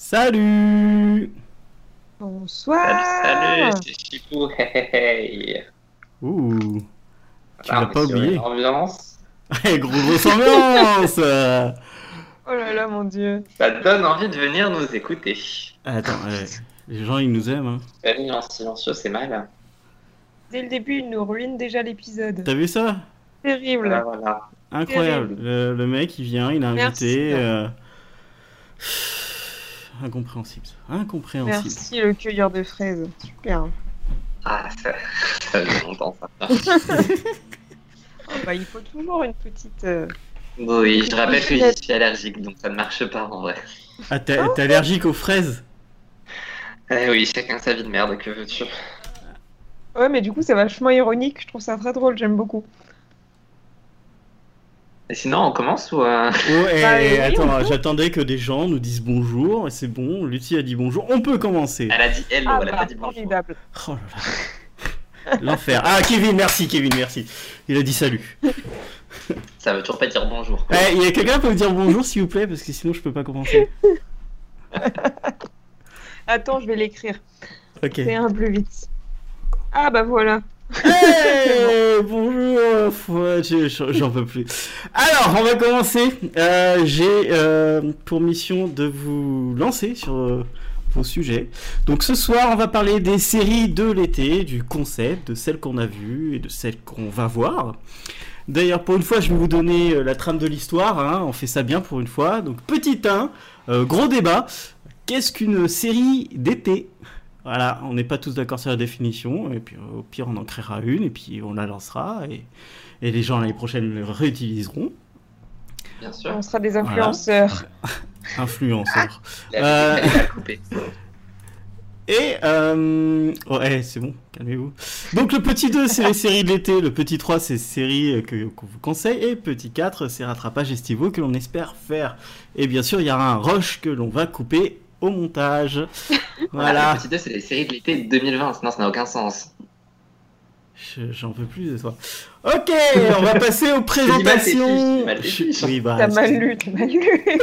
Salut Bonsoir Salut, salut, c'est Chipou, hey, hey, hey. Ouh Tu Ah, l'as pas oublié une Ambiance. Eh, gros grosse ambiance Oh là là, mon dieu Ça donne envie de venir nous écouter. Attends, eh, les gens ils nous aiment. Hein. Famille en silencieux, c'est mal. Dès le début, il nous ruine déjà l'épisode. T'as vu ça? Terrible Voilà, voilà. Incroyable. Le, le mec il vient, il a Merci. invité. euh, Incompréhensible. Incompréhensible. Merci le cueilleur de fraises. Super. Ah, ça, ça fait longtemps ça. Oh, bah, il faut toujours une petite... euh, Oui, je rappelle que je suis allergique, donc ça ne marche pas en vrai. Ah, t'es t'es allergique aux fraises? Eh oui, chacun sa vie de merde, que veux-tu? Ouais, mais du coup, c'est vachement ironique. Je trouve ça très drôle. J'aime beaucoup. Et sinon, on commence ou... euh, Oh, Bah, oui, attends, j'attendais que des gens nous disent bonjour, et c'est bon, Lucie a dit bonjour, on peut commencer. Elle a dit hello, Ah, elle a bah, pas dit bonjour. formidable. Oh là là. L'enfer. Ah, Kevin, merci, Kevin, merci. Il a dit salut. Ça veut toujours pas dire bonjour. Eh, il y a quelqu'un qui peut me dire bonjour, s'il vous plaît, parce que sinon je peux pas commencer. Attends, je vais l'écrire. Ok. C'est un plus vite. Ah, bah voilà. Bonjour, euh, j'en peux plus. Alors, on va commencer. Euh, J'ai euh, pour mission de vous lancer sur vos sujets. Donc ce soir, on va parler des séries de l'été, du concept, de celles qu'on a vues et de celles qu'on va voir. D'ailleurs, pour une fois, je vais vous donner la trame de l'histoire. hein, on fait ça bien pour une fois. Donc petit 1, euh, gros débat. Qu'est-ce qu'une série d'été? Voilà, on n'est pas tous d'accord sur la définition, et puis euh, au pire on en créera une, et puis on la lancera, et, et les gens l'année prochaine le réutiliseront. Bien sûr. On sera des influenceurs. Influenceurs. Euh. Et, euh... oh, eh, c'est bon, calmez-vous. Donc le petit 2, c'est les séries de l'été, le petit 3, c'est séries euh, que- qu'on vous conseille, et petit 4, c'est rattrapages estivaux que l'on espère faire. Et bien sûr, il y aura un rush que l'on va couper au montage. Voilà. Petit 2, c'est les séries de l'été 2020, sinon ça n'a aucun sens. Je- J'en peux plus de toi. Ok, on va passer aux dit mal fiches, présentations. mal. Oui, bah, T'as mal lu, t'as mal lu.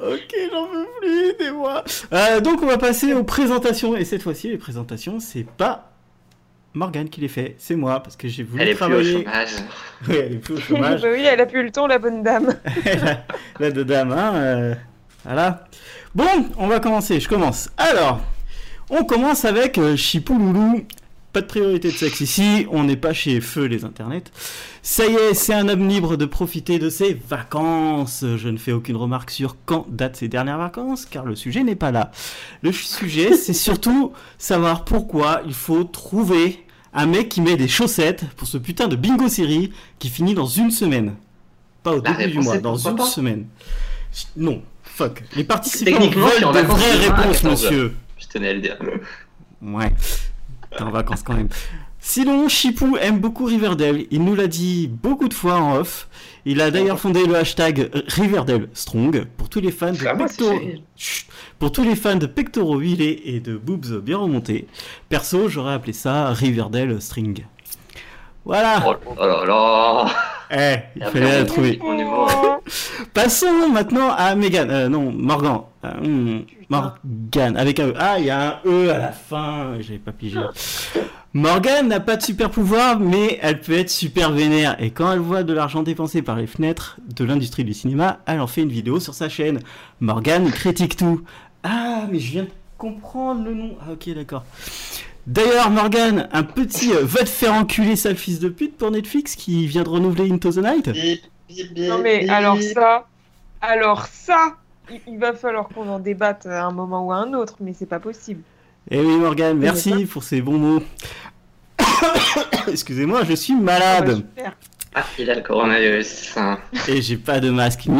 Ok, j'en peux plus, aidez-moi. Euh, donc, on va passer aux présentations. Et cette fois-ci, les présentations, c'est pas Morgane qui les fait, c'est moi, parce que j'ai voulu Elle est plus au travailler. chômage. Oui, elle est plus au chômage. bah oui, elle a plus le temps, la bonne dame. la, la dame, hein. euh, voilà. Bon, on va commencer. Je commence. Alors, on commence avec euh, Chipouloulou. Pas de priorité de sexe ici. On n'est pas chez Feu les internets. Ça y est, c'est un homme libre de profiter de ses vacances. Je ne fais aucune remarque sur quand datent ses dernières vacances, car le sujet n'est pas là. Le sujet, c'est surtout savoir pourquoi il faut trouver un mec qui met des chaussettes pour ce putain de bingo série qui finit dans une semaine. Pas au La début du mois, dans une pas semaine. Non, fuck. Les participants Techniquement, veulent de vraies à réponses, 14 heures. monsieur. Je tenais à le dire. Ouais. T'es en vacances quand même. Sinon, Chipou aime beaucoup Riverdale. Il nous l'a dit beaucoup de fois en off. Il a d'ailleurs fondé le hashtag Riverdale Strong pour tous les fans de Ah. Pour tous les fans de pectoraux huilés et de boobs bien remontés. Perso, j'aurais appelé ça Riverdale String. Voilà. Oh, oh là là. Eh, il après, fallait la trouver. Passons maintenant à Megan. Euh, non, Morgan. Euh, hmm, Morgan. Avec un E. Ah, il y a un E à la fin. J'avais pas pigé. Morgan n'a pas de super pouvoir, mais elle peut être super vénère. Et quand elle voit de l'argent dépensé par les fenêtres de l'industrie du cinéma, elle en fait une vidéo sur sa chaîne. Morgan critique tout. Ah, mais je viens de comprendre le nom. Ah, ok, d'accord. D'ailleurs, Morgan, un petit euh, va te faire enculer sale fils de pute pour Netflix qui vient de renouveler Into the Night. Non mais alors ça, alors ça, il, il va falloir qu'on en débatte à un moment ou à un autre, mais c'est pas possible. Eh oui, Morgane, merci pour ces bons mots. Excusez-moi, je suis Ah bah, malade. Ah, il a le coronavirus. Et j'ai pas de masque. et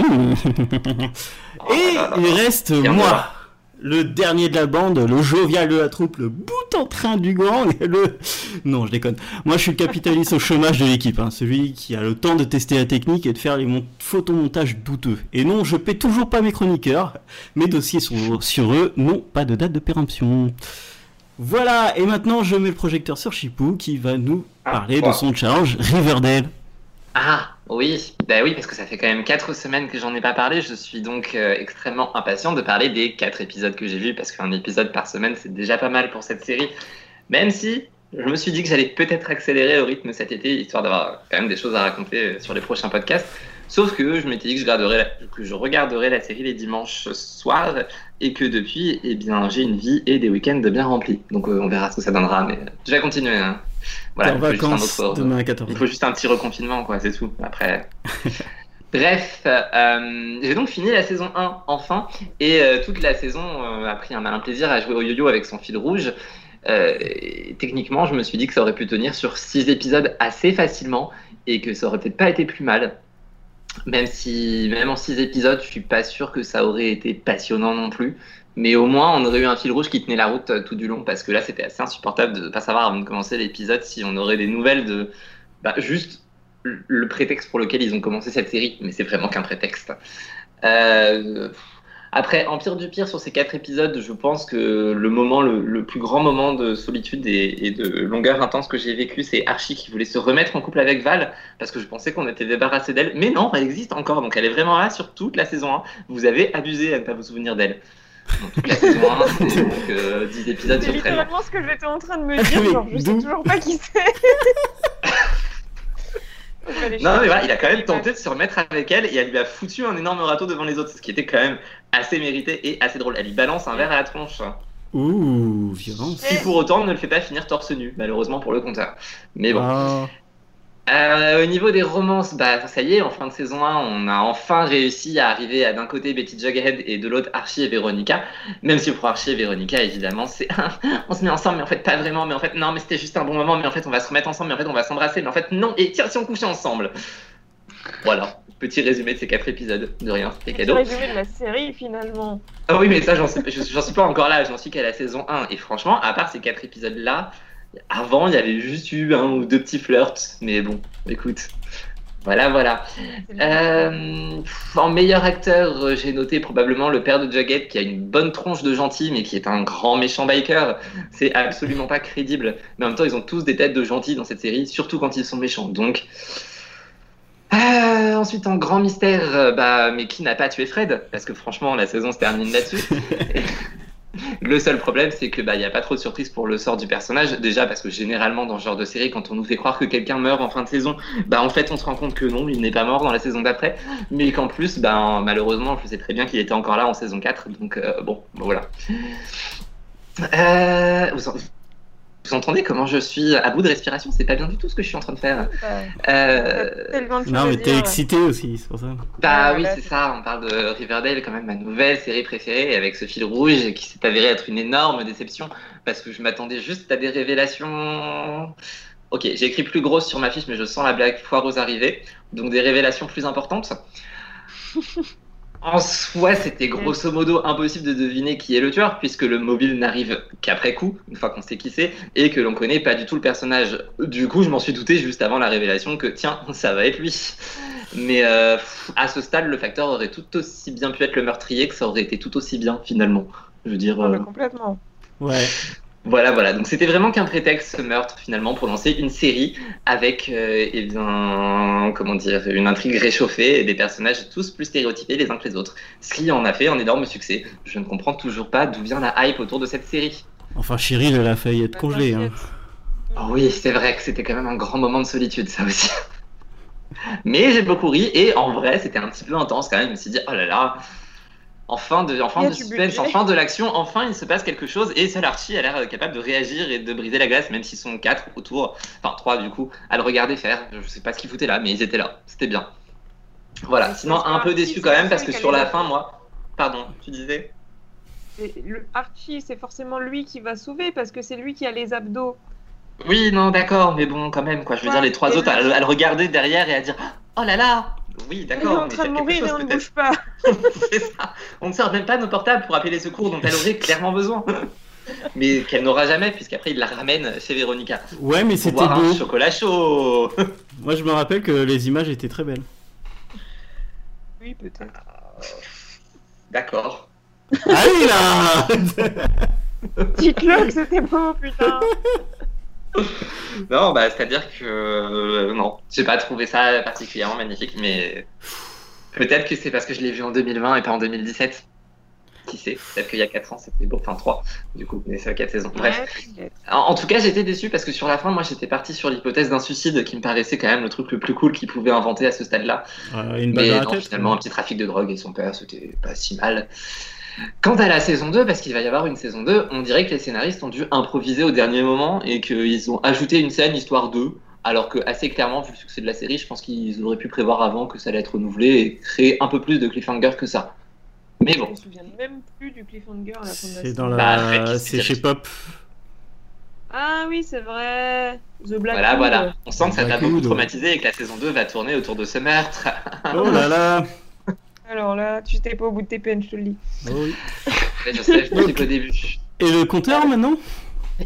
Oh là là. il reste moi, voilà. Le dernier de la bande, le jovial de la troupe, le bout en train du gang, le... Non, je déconne. Moi, je suis le capitaliste au chômage de l'équipe, hein, celui qui a le temps de tester la technique et de faire les mon- photomontages douteux. Et non, je paie toujours pas mes chroniqueurs. Mes dossiers sont sur eux, non, pas de date de péremption. Voilà, et maintenant je mets le projecteur sur Chipou qui va nous Ah, parler de quoi son challenge Riverdale. Ah, Oui, bah oui, parce que ça fait quand même 4 semaines que j'en ai pas parlé. Je suis donc euh, extrêmement impatient de parler des 4 épisodes que j'ai vus, parce qu'un épisode par semaine, c'est déjà pas mal pour cette série. Même si je me suis dit que j'allais peut-être accélérer au rythme cet été, histoire d'avoir quand même des choses à raconter euh, sur les prochains podcasts. Sauf que je m'étais dit que je, regarderais la, que je regarderais la série les dimanches soirs et que depuis, eh bien, j'ai une vie et des week-ends bien remplis. Donc euh, on verra ce que ça donnera, mais je vais continuer. Hein. Voilà, il faut, autre, demain à 14 il faut juste un petit reconfinement, quoi, c'est tout. Après. Bref, euh, j'ai donc fini la saison 1 enfin, et euh, toute la saison euh, a pris un malin plaisir à jouer au yo-yo avec son fil rouge. Euh, techniquement, je me suis dit que ça aurait pu tenir sur 6 épisodes assez facilement et que ça aurait peut-être pas été plus mal. Même si, même en 6 épisodes, je suis pas sûr que ça aurait été passionnant non plus. Mais au moins, on aurait eu un fil rouge qui tenait la route euh, tout du long parce que là, c'était assez insupportable de ne pas savoir avant de commencer l'épisode si on aurait des nouvelles de bah, juste le prétexte pour lequel ils ont commencé cette série. Mais c'est vraiment qu'un prétexte. Euh, après, Empire du Pire, sur ces quatre épisodes, je pense que le moment, le, plus grand moment de solitude et, de longueur intense que j'ai vécu, c'est Archie qui voulait se remettre en couple avec Val, parce que je pensais qu'on était débarrassé d'elle. Mais non, elle existe encore, donc elle est vraiment là sur toute la saison 1. Vous avez abusé à ne pas vous souvenir d'elle. Dans toute la saison 1, c'est donc euh, 10 épisodes C'est sur 13. littéralement ce que j'étais en train de me dire, genre je sais toujours pas qui c'est. Non, mais voilà, il a quand même tenté de se remettre avec elle et elle lui a foutu un énorme râteau devant les autres, ce qui était quand même assez mérité et assez drôle. Elle lui balance un verre à la tronche. Ouh, violence. Qui pour autant ne le fait pas finir torse nu, malheureusement pour le compteur. Mais bon. Ah. Euh, au niveau des romances, bah ça y est, en fin de saison 1, on a enfin réussi à arriver à d'un côté Betty Jughead et de l'autre Archie et Véronica. Même si pour Archie et Véronica, évidemment, c'est on se met ensemble, mais en fait pas vraiment, mais en fait non, mais c'était juste un bon moment, mais en fait on va se remettre ensemble, mais en fait on va s'embrasser, mais en fait non, et tiens si on couchait ensemble. Voilà, petit résumé de ces quatre épisodes, de rien, c'était cadeau. le résumé de la série finalement. Ah oui, mais ça, j'en suis, suis pas encore là, j'en suis qu'à la saison 1. Et franchement, à part ces quatre épisodes-là, avant, il y avait juste eu un ou deux petits flirts. Mais bon, écoute. Voilà, voilà. Euh, en meilleur acteur, euh, j'ai noté probablement le père de Jughead qui a une bonne tronche de gentil, mais qui est un grand méchant biker. C'est absolument pas crédible. Mais en même temps, ils ont tous des têtes de gentils dans cette série, surtout quand ils sont méchants. Donc. Euh, ensuite, en grand mystère, bah, mais qui n'a pas tué Fred Parce que franchement, la saison se termine là-dessus. Le seul problème, c'est que bah, a pas trop de surprise pour le sort du personnage. Déjà parce que généralement dans ce genre de série, quand on nous fait croire que quelqu'un meurt en fin de saison, bah en fait on se rend compte que non, il n'est pas mort dans la saison d'après, mais qu'en plus, bah, malheureusement, je sais très bien qu'il était encore là en saison 4, donc euh, bon, voilà. Euh, vous, en- vous entendez comment je suis à bout de respiration? C'est pas bien du tout ce que je suis en train de faire. Bah, Euh, Non, mais t'es excité aussi, c'est pour ça. Bah Ouais, oui, ouais, c'est c'est ça. On parle de Riverdale, quand même ma nouvelle série préférée, avec ce fil rouge qui s'est avéré être une énorme déception parce que je m'attendais juste à des révélations. Ok, j'ai écrit plus grosse sur ma fiche, mais je sens la blague foireuse arriver. Donc des révélations plus importantes. En soi, c'était grosso modo impossible de deviner qui est le tueur, puisque le mobile n'arrive qu'après coup, une fois qu'on sait qui c'est, et que l'on connaît pas du tout le personnage. Du coup, je m'en suis douté juste avant la révélation que tiens, ça va être lui. Mais euh, à ce stade, le facteur aurait tout aussi bien pu être le meurtrier que ça aurait été tout aussi bien finalement. Je veux dire, Ah, bah, euh, complètement. Ouais. Voilà, voilà. Donc c'était vraiment qu'un prétexte ce meurtre finalement pour lancer une série avec, euh, eh bien, comment dire, une intrigue réchauffée et des personnages tous plus stéréotypés les uns que les autres. Ce qui en a fait un énorme succès. Je ne comprends toujours pas d'où vient la hype autour de cette série. Enfin, Cheryl, elle a failli être congelée. Hein. Oh oui, c'est vrai que c'était quand même un grand moment de solitude, ça aussi. Mais j'ai beaucoup ri et en vrai, c'était un petit peu intense quand même. Je me suis dit, oh là là, enfin de, enfin de suspense, enfin de l'action, enfin il se passe quelque chose et seul Archie a l'air capable de réagir et de briser la glace, même s'ils sont quatre autour, enfin trois du coup, à le regarder faire. Je sais pas ce qu'ils foutaient là, mais ils étaient là. C'était bien. Voilà. Sinon, un peu déçu quand même parce que sur la fin, moi. Pardon, tu disais? Le Archie, c'est forcément lui qui va sauver parce que c'est lui qui a les abdos. Oui, non, d'accord, mais bon, quand même, quoi. Je veux Ouais, dire, les trois autres, à, à le regarder derrière et à dire Oh là là Oui, Il est d'accord, en train de mourir et on ne bouge pas. C'est ça. On ne sort même pas nos portables pour appeler les secours dont elle aurait clairement besoin. Mais qu'elle n'aura jamais, puisqu'après il la ramène chez Véronica. Ouais, mais c'était beau. un chocolat chaud. Moi, je me rappelle que les images étaient très belles. Oui, peut-être. D'accord. Allez là Dites-le que c'était beau, putain. non, bah, c'est-à-dire que euh, non, j'ai pas trouvé ça particulièrement magnifique, mais peut-être que c'est parce que je l'ai vu en 2020 et pas en 2017. Qui sait? Peut-être qu'il y a 4 ans, c'était beau. Enfin, 3, du coup, mais c'est 4 saisons. Bref. En, en tout cas, j'étais déçu parce que sur la fin, moi, j'étais parti sur l'hypothèse d'un suicide qui me paraissait quand même le truc le plus cool qu'il pouvait inventer à ce stade-là. Euh, une balle Mais dans la non, tête. finalement, un petit trafic de drogue et son père, c'était pas si mal. Quant à la saison 2, parce qu'il va y avoir une saison 2, on dirait que les scénaristes ont dû improviser au dernier moment et qu'ils ont ajouté une scène histoire 2. Alors que, assez clairement, vu le succès de la série, je pense qu'ils auraient pu prévoir avant que ça allait être renouvelé et créer un peu plus de cliffhanger que ça. Mais Je bon, me souviens même plus du cliffhanger à la fin de la C'est saison. dans Bah, la. fait, C'est chez Pop. Ah oui, c'est vrai. The Black voilà, Hood. voilà. On sent que ça t'a beaucoup traumatisé et que la saison 2 va tourner autour de ce meurtre. Oh là là. Alors là, tu t'es pas au bout de tes peines, je te le dis. Oh oui. Je sais, je qu'au début. Et le compteur maintenant?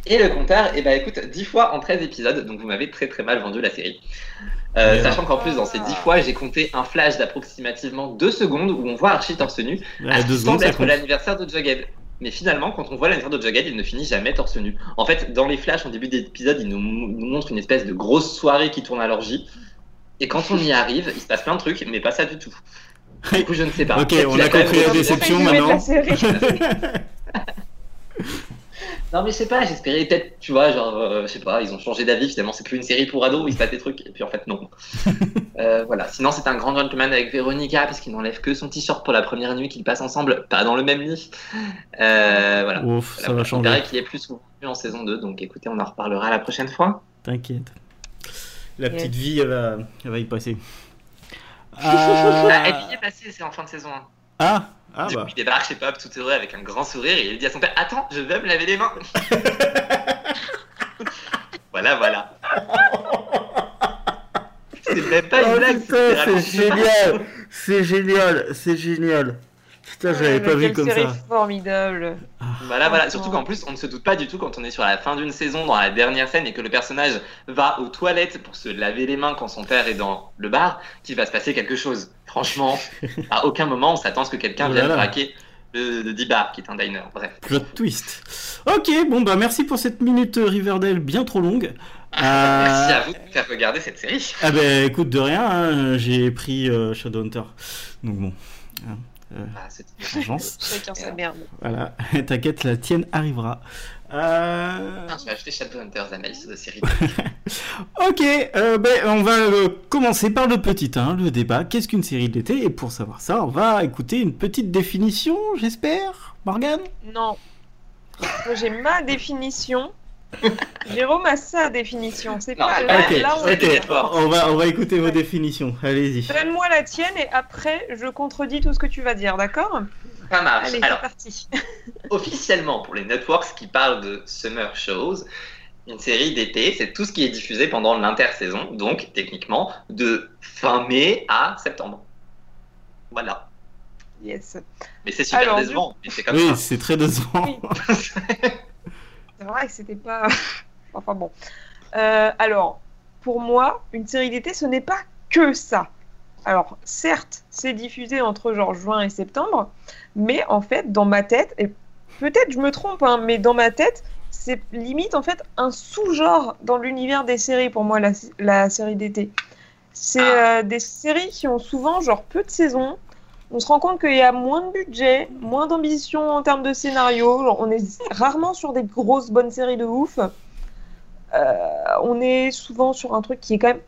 Et le compteur, et bah écoute, 10 fois en 13 épisodes, donc vous m'avez très très mal vendu la série. Euh, Ouais. sachant qu'en plus, dans ces 10 fois, j'ai compté un flash d'approximativement 2 secondes où on voit Archie torse nu, Ouais, à ce Deux qui secondes, semble être l'anniversaire de Jughead. Mais finalement, quand on voit l'anniversaire de Jughead, il ne finit jamais torse nu. En fait, dans les flashs en début d'épisode, il nous, nous montre une espèce de grosse soirée qui tourne à l'orgie. Et quand on y arrive, il se passe plein de trucs, mais pas ça du tout. Du coup, je ne sais pas. Ok, on a compris la déception maintenant. Non, mais je sais pas, j'espérais peut-être, tu vois, genre, euh, je sais pas, ils ont changé d'avis, finalement, c'est plus une série pour ados, il se passe des trucs, et puis en fait, non. Euh, voilà, sinon, c'est un grand gentleman avec Véronica, parce qu'il n'enlève que son t-shirt pour la première nuit qu'ils passent ensemble, pas dans le même lit. Euh, voilà. Ouf, ça Voilà, va On changer. dirait qu'il est plus souvent vu en saison 2, donc écoutez, on en reparlera la prochaine fois. T'inquiète. La petite vie, elle va, elle va y passer. Ah, Ah, elle y est passée, c'est en fin de saison 1. ah, ah du bah. coup, il débarque chez Pop tout heureux avec un grand sourire, et il dit à son père Attends, je vais me laver les mains. voilà, voilà. C'est même pas une Oh, blague, c'est génial, c'est génial, c'est génial. Putain, j'avais Ouais, pas vu comme série ça. formidable. Voilà, voilà. Franchement. Surtout qu'en plus, on ne se doute pas du tout quand on est sur la fin d'une saison, dans la dernière scène, et que le personnage va aux toilettes pour se laver les mains quand son père est dans le bar, qu'il va se passer quelque chose. Franchement, à aucun moment on s'attend à ce que quelqu'un Oh vienne craquer le, le D-Bar, qui est un diner. Bref. Plot twist. Ok, bon bah merci pour cette minute euh, Riverdale bien trop longue. Merci Euh, à vous de faire regarder cette série. Ah bah écoute de rien, hein, j'ai pris euh, Shadowhunter. Donc bon, Ah, c'est- vengeance. Chacun sa merde. voilà, t'inquiète, la tienne arrivera. Euh... Putain, je vais acheter Shadowhunters Analyse de série. Ok, euh, ben, on va euh, commencer par le petit 1, le débat. Qu'est-ce qu'une série d'été? Et pour savoir ça, on va écouter une petite définition, j'espère, Morgane? Non. Moi, j'ai ma définition. Jérôme a sa définition. C'est pas ok, là, Ok, là on va, on va écouter vos définitions, allez-y. Donne-moi la tienne et après je contredis tout ce que tu vas dire, d'accord? Ça marche. Allez, Alors, c'est parti. officiellement, pour les networks qui parlent de summer shows, une série d'été, c'est tout ce qui est diffusé pendant l'intersaison, donc techniquement de fin mai à septembre. Voilà. Yes. Mais c'est super Alors, décevant, mais c'est comme Oui, c'est très décevant. Oui. C'est vrai que c'était pas. enfin bon. Euh, alors, pour moi, une série d'été, ce n'est pas que ça. Alors, certes, c'est diffusé entre genre juin et septembre, mais en fait, dans ma tête, et peut-être je me trompe, hein, mais dans ma tête, c'est limite en fait un sous-genre dans l'univers des séries pour moi, la, la série d'été. C'est Ah. euh, des séries qui ont souvent genre peu de saisons. On se rend compte qu'il y a moins de budget, moins d'ambition en termes de scénario. Genre, on est rarement sur des grosses bonnes séries de ouf. Euh, on est souvent sur un truc qui est quand même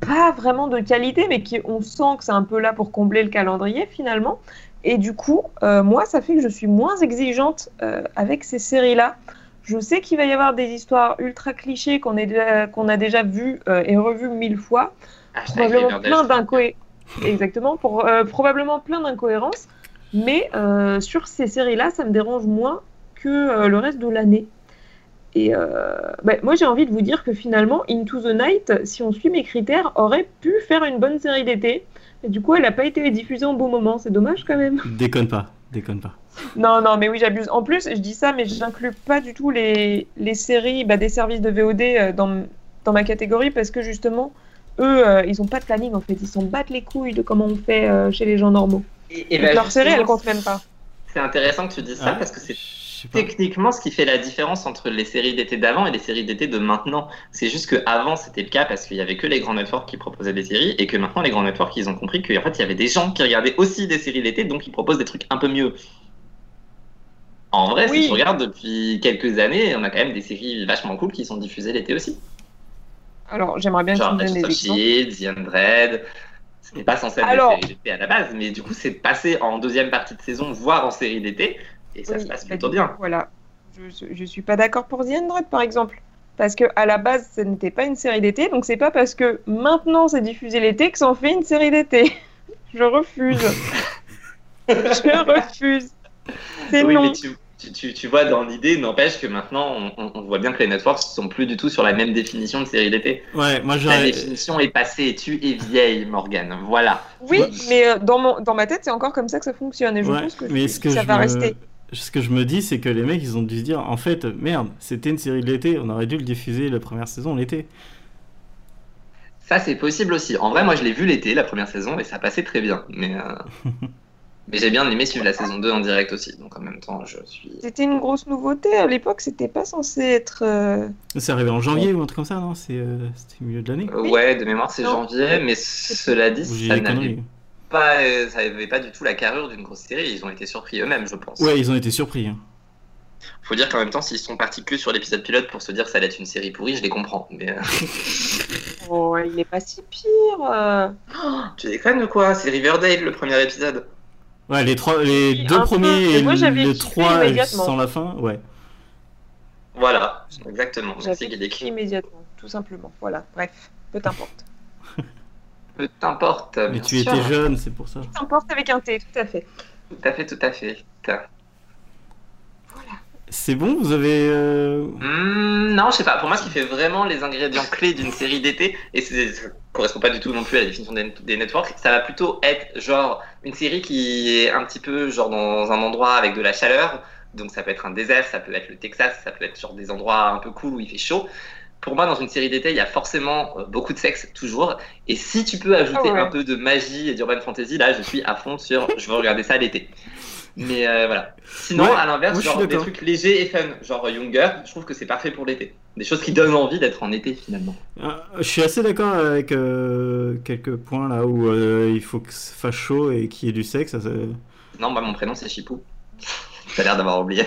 pas vraiment de qualité, mais qui on sent que c'est un peu là pour combler le calendrier finalement. Et du coup, euh, moi, ça fait que je suis moins exigeante euh, avec ces séries-là. Je sais qu'il va y avoir des histoires ultra clichés qu'on a déjà vues et revues mille fois Hashtag probablement plein d'incohérences. Exactement, pour, euh, probablement plein d'incohérences. Mais euh, sur ces séries-là, ça me dérange moins que euh, le reste de l'année. Et bah, moi, j'ai envie de vous dire que finalement, Into the Night, si on suit mes critères, aurait pu faire une bonne série d'été. Mais du coup, elle n'a pas été diffusée en bon moment. C'est dommage quand même. Déconne pas, déconne pas. Non, non, mais oui, j'abuse. En plus, je dis ça, mais je n'inclus pas du tout les, les séries bah, des services de VOD dans, dans ma catégorie parce que justement, eux, euh, ils ont pas de planning en fait. Ils s'en battent les couilles de comment on fait euh, chez les gens normaux. Et, et bah, leur série, justement, elle compte même pas. C'est intéressant que tu dises ça Ah, parce que c'est techniquement ce qui fait la différence entre les séries d'été d'avant et les séries d'été de maintenant. C'est juste que avant c'était le cas parce qu'il y avait que les grands networks qui proposaient des séries et que maintenant les grands networks ils ont compris qu'en fait il y avait des gens qui regardaient aussi des séries d'été donc ils proposent des trucs un peu mieux. En vrai, Oui. si tu regardes depuis quelques années, on a quand même des séries vachement cool qui sont diffusées l'été aussi. Alors, j'aimerais bien que tu Genre me donnes The Undread. C'était pas censé être Alors- des séries d'été à la base, mais du coup c'est passé en deuxième partie de saison, voire en série d'été, et ça Oui, se passe bah, plutôt bien. coup, Voilà. Je, je suis pas d'accord pour The par exemple. Parce que à la base, ce n'était pas une série d'été, donc c'est pas parce que maintenant c'est diffusé l'été que ça en fait une série d'été. Je refuse. je refuse. C'est Oui, non. mais tu, tu, tu, tu vois, dans l'idée, n'empêche que maintenant, on, voit bien que les networks sont plus du tout sur la même définition de série d'été. Ouais, moi La définition est passée et tu es vieille, Morgane. Voilà. Oui, Ouais. mais euh, dans, mon, dans ma tête, c'est encore comme ça que ça fonctionne. Et je Ouais, pense que, mais ce que ça je va me- rester. Ce que je me dis, c'est que les mecs, ils ont dû se dire, en fait, merde, c'était une série de l'été, on aurait dû le diffuser la première saison l'été. Ça, c'est possible aussi. En vrai, moi, je l'ai vu l'été, la première saison, et ça passait très bien. Mais, euh, mais j'ai bien aimé suivre la saison 2 en direct aussi. Donc en même temps, je suis. C'était une grosse nouveauté. À l'époque, c'était pas censé être. euh, C'est arrivé en janvier ou un truc comme ça, non? C'est, euh, C'était au milieu de l'année Euh, Ouais, de mémoire, c'est janvier, mais cela dit, ça n'avait pas, euh, ça avait pas du tout la carrure d'une grosse série. Ils ont été surpris eux-mêmes, je pense. Ouais, ils ont été surpris. hein. Faut dire qu'en même temps, s'ils sont partis que sur l'épisode pilote pour se dire que ça allait être une série pourrie, je les comprends. Mais euh, Oh, il est pas si pire. euh. tu déconnes ou quoi? C'est Riverdale le premier épisode. Ouais, les, trois, les deux peu, premiers et moi, j'avais les trois sans la fin, ouais. Voilà, exactement. J'avais Merci Guédécri. immédiatement, tout simplement. Voilà, bref, peu t'importe. Peu t'importe. Mais bien tu sûr. étais jeune, c'est pour ça. Peu t'importe avec un T, tout à fait. Tout à fait, tout à fait. C'est bon, vous avez. euh, Hmm, non, je sais pas. Pour moi, ce qui fait vraiment les ingrédients clés d'une série d'été, et ça correspond pas du tout non plus à la définition des, des networks, ça va plutôt être genre une série qui est un petit peu genre dans un endroit avec de la chaleur. Donc ça peut être un désert, ça peut être le Texas, ça peut être sur des endroits un peu cool où il fait chaud. Pour moi, dans une série d'été, il y a forcément euh, beaucoup de sexe toujours. Et si tu peux ajouter Ah ouais. un peu de magie et d'urban fantasy, là, je suis à fond sur je veux regarder ça l'été. Mais euh, voilà. Sinon, Ouais, à l'inverse, moi, je suis genre des trucs légers et fun, genre Younger, je trouve que c'est parfait pour l'été. Des choses qui donnent envie d'être en été finalement. euh, Je suis assez d'accord avec euh, quelques points là où euh, il faut que ça fasse chaud et qu'il y ait du sexe. Ça, ça- Non, moi mon prénom c'est Chipou. T'as l'air d'avoir oublié.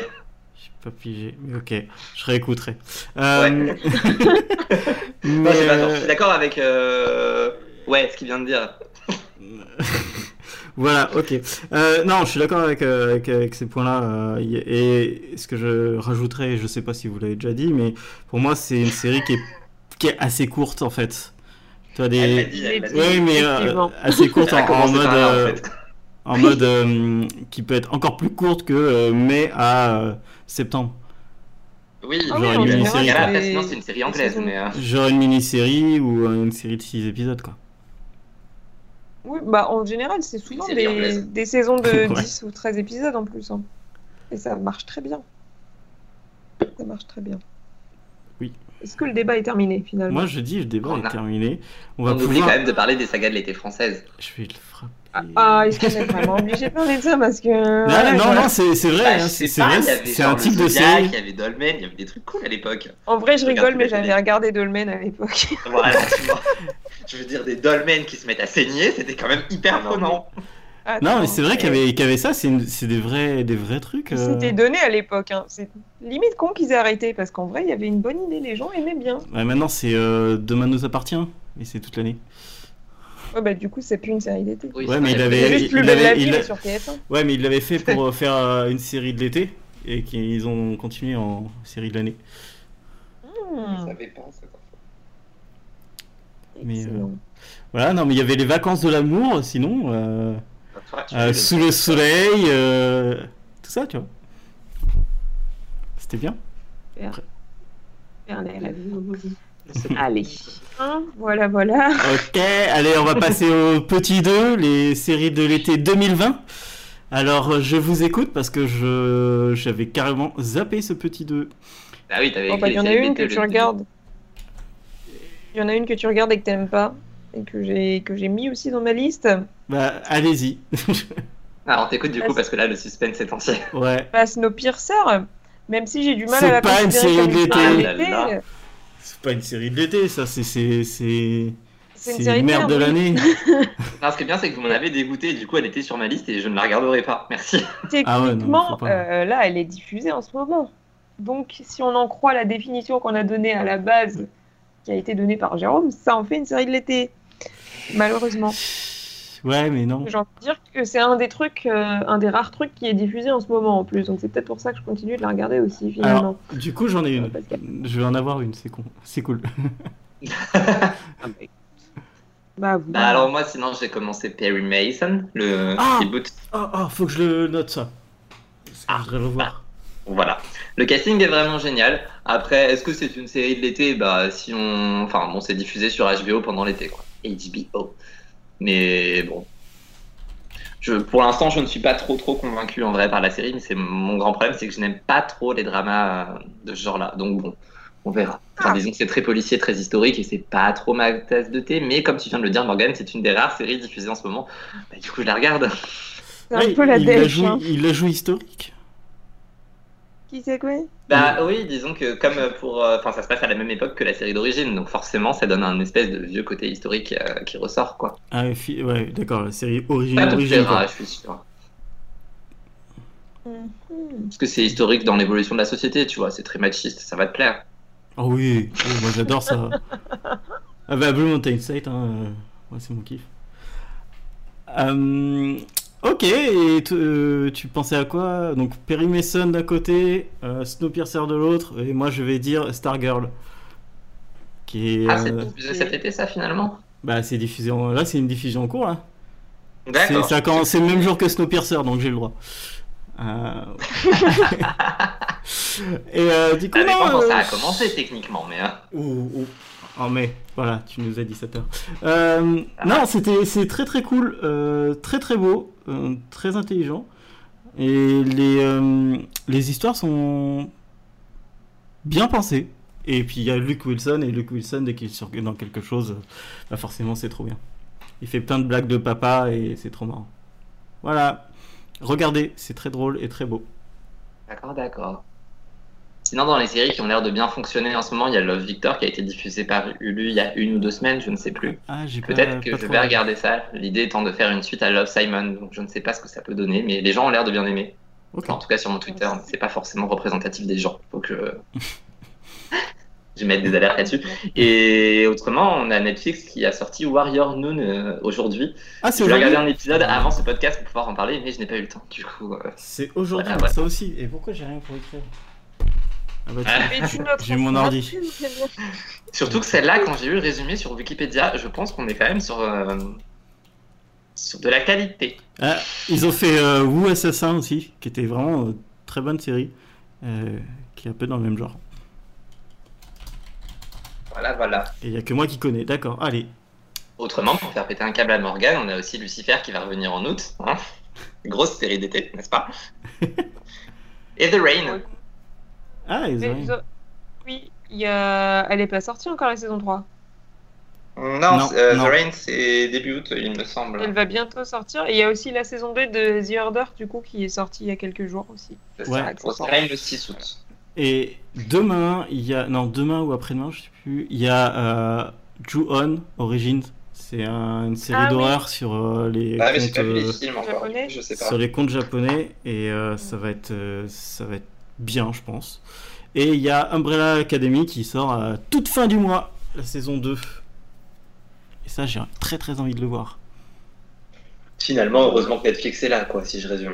J'ai pas pigé, mais ok, je réécouterai. Euh, Non, mais, pas tort. Je suis d'accord avec. euh, Ouais, ce qu'il vient de dire. Voilà, ok. Euh, non, je suis d'accord avec, euh, avec, avec ces points-là. euh, et ce que je rajouterais, je sais pas si vous l'avez déjà dit, mais pour moi, c'est une série qui est, qui est assez courte en fait. Tu as des. dit. Oui, mais euh, assez courte en, en mode. en fait. en mode euh, qui peut être encore plus courte que euh, mai à euh, septembre. Oui, Ah Genre oui, une mini-série, c'est une série anglaise, mais. Genre une mini-série ou une série de 6 épisodes quoi. Oui, bah en général, c'est souvent des, des saisons de Ouais. 10 ou 13 épisodes en plus. hein. Et ça marche très bien. Ça marche très bien. Oui. Est-ce que le débat est terminé finalement? Moi je dis le débat On est a- terminé. On On va oublie pouvoir. quand même de parler des sagas de l'été française. Je vais le frapper. Ah, est-ce qu'on est vraiment obligé de parler de ça? Parce que. Non, non, c'est c'est vrai, Bah, hein, c'est vrai, il y avait c'est un type de série. Il y avait Dolmen, il y avait des trucs cool à l'époque. En vrai, je rigole, mais j'avais regardé Dolmen à l'époque. Voilà, tu vois. Je veux dire, des dolmens qui se mettent à saigner, c'était quand même hyper Non, prenant. Non, mais c'est vrai qu'il y avait avait, qu'il y avait ça, c'est une- c'est des vrais, des vrais trucs. euh. C'était donné à l'époque. Hein. C'est limite con qu'ils aient arrêté parce qu'en vrai, il y avait une bonne idée. Les gens aimaient bien. Ouais, maintenant, c'est euh, Demain nous appartient, et c'est toute l'année. Ouais, bah, du coup, c'est plus une série d'été. Oui, Ouais, mais il avait- C'est juste il plus belle la avait- vie, il mais a- sur TF1. Ouais, mais ils l'avaient fait pour euh, faire euh, une série de l'été, et qu'ils ont continué en série de l'année. Je Hmm, savais pas, ça. Mais, excellent. Voilà, non, mais il y avait les vacances de l'amour, sinon, euh, euh, veux- sous le soleil, euh, tout ça, tu vois. C'était bien. Rêves. Allez. Hein, voilà, voilà. Ok, allez, on va passer au petit 2, les séries de l'été 2020. Alors, je vous écoute parce que je j'avais carrément zappé ce petit 2. Ah oui, t'avais Bon, bah, écrit il y en a une que tu regardes. Il y en a une que tu regardes et que t'aimes pas. Et que j'ai que j'ai mis aussi dans ma liste. Bah, allez-y. Ah, on t'écoute du coup parce que là, le suspense est entier. ouais. Bah, Snowpiercer. Même si j'ai du mal C'est à la pas une série de une l'été. Pas une série de l'été, ça, c'est. C'est une série merde de l'année. Ce qui est bien, c'est que vous m'en avez dégoûté, du coup, elle était sur ma liste et je ne la regarderai pas. Merci. Ah ouais, non, Techniquement, pas. euh, là, elle est diffusée en ce moment. Donc, si on en croit la définition qu'on a donnée à la base, qui a été donnée par Jérôme, ça en fait une série de l'été. Malheureusement. Ouais, mais non. J'ai envie de dire que c'est un des trucs, euh, un des rares trucs qui est diffusé en ce moment en plus. Donc, c'est peut-être pour ça que je continue de la regarder aussi, finalement. Alors, du coup, j'en ai une. Parce que- Je vais en avoir une, c'est con. C'est cool. Ah, bah. Bah, vous. Bah, alors, moi, sinon, j'ai commencé Perry Mason, le Ah reboot. Oh, oh, faut que je le note ça. Ah, je le voir. Voilà. Le casting est vraiment génial. Après, est-ce que c'est une série de l'été? Bah, si on. Enfin, bon, c'est diffusé sur HBO pendant l'été, quoi. HBO. Mais bon. Je, pour l'instant, je ne suis pas trop trop convaincu en vrai par la série, mais c'est mon grand problème, c'est que je n'aime pas trop les dramas euh, de ce genre-là. Donc bon, on verra. Enfin, Ah. disons que c'est très policier, très historique, et c'est pas trop ma tasse de thé. Mais comme tu viens de le dire, Morgan, c'est une des rares séries diffusées en ce moment. Bah, du coup, je la regarde. C'est un peu la il, la joue, hein. il la joue historique. Qui c'est quoi Bah oui, disons que comme pour, euh, enfin, ça se passe à la même époque que la série d'origine, donc forcément, ça donne un espèce de vieux côté historique euh, qui ressort, quoi. Ah, ouais, d'accord, la série originale. tout origine, je suis sûr. Mhm. Parce que c'est historique dans l'évolution de la société, tu vois, c'est très machiste, ça va te plaire. Oh oui, oh, moi j'adore ça. ah bah Blue Mountain State, hein, euh, ouais, c'est mon kiff. Euh, ok, et euh, tu pensais à quoi? Donc Perry Mason d'un côté, euh, Snowpiercer de l'autre, et moi je vais dire Stargirl. Qui est, Ah, c'est euh, diffusé cet été, ça, finalement? Bah c'est diffusé en... là c'est une diffusion en cours là. C'est, D'accord. commencé le même jour que Snowpiercer donc j'ai le droit. Euh, et euh, du coup Ça dépend non, quand euh, ça a commencé, techniquement, mais... hein. Ouh, ouh. En mai, voilà, tu nous as dit 7 heures. Euh, non, c'était, très très cool, euh, très très beau, euh, très intelligent. Et les, les histoires sont bien pensées. Et puis il y a Luke Wilson, et Luke Wilson, dès qu'il est dans quelque chose, bah forcément c'est trop bien. Il fait plein de blagues de papa et c'est trop marrant. Voilà, regardez, c'est très drôle et très beau. D'accord, d'accord. Sinon, dans les séries qui ont l'air de bien fonctionner en ce moment, il y a Love Victor qui a été diffusé par Hulu il y a une ou deux semaines, je ne sais plus. Ah, j'ai Peut-être que pas je vais regarder ça. L'idée étant de faire une suite à Love Simon, donc je ne sais pas ce que ça peut donner, mais les gens ont l'air de bien aimer. Enfin, en tout cas sur mon Twitter, c'est pas forcément représentatif des gens. Faut que je mette des alertes là-dessus. Et autrement, on a Netflix qui a sorti Warrior Noon euh, aujourd'hui. Ah, Je c'est vais aujourd'hui regarder un épisode avant ce podcast pour pouvoir en parler, mais je n'ai pas eu le temps. Du coup, euh, C'est aujourd'hui, Voilà, voilà. ça aussi. Et pourquoi j'ai rien pour écrire? Ah bah Ah. J'ai mon ordi. surtout que celle-là, quand j'ai eu le résumé sur Wikipédia, je pense qu'on est quand même sur euh, sur de la qualité. Ah, ils ont fait euh, Wu Assassin aussi, qui était vraiment euh, très bonne série, euh, qui est un peu dans le même genre. Voilà, voilà. Et il y a que moi qui connais. D'accord, allez. Autrement, pour faire péter un câble à Morgan, on a aussi Lucifer qui va revenir en août. hein. Grosse série d'été, n'est-ce pas? Et The Rain. Ah, ils Mais ont... ils ont- Oui, il y a... elle est pas sortie encore la saison 3. Non, Non, euh, non. The Rain, c'est début août, il me semble. Elle va bientôt sortir. Et il y a aussi la saison 2 de The Order, du coup, qui est sortie il y a quelques jours aussi. Ouais. The Rain le 6 août. Et demain, il y a... Non, demain ou après-demain, je sais plus, il y a euh, Ju-On Origins. C'est un- une série Ah oui. d'horreur sur euh, les Ah, mais pas vu euh, les films encore, japonais. je sais pas. sur les contes japonais et euh, ça va être euh, ça va être bien je pense et il y a Umbrella Academy qui sort à toute fin du mois la saison 2 et ça j'ai très très envie de le voir Finalement, heureusement que Netflix est là, quoi, si je résume.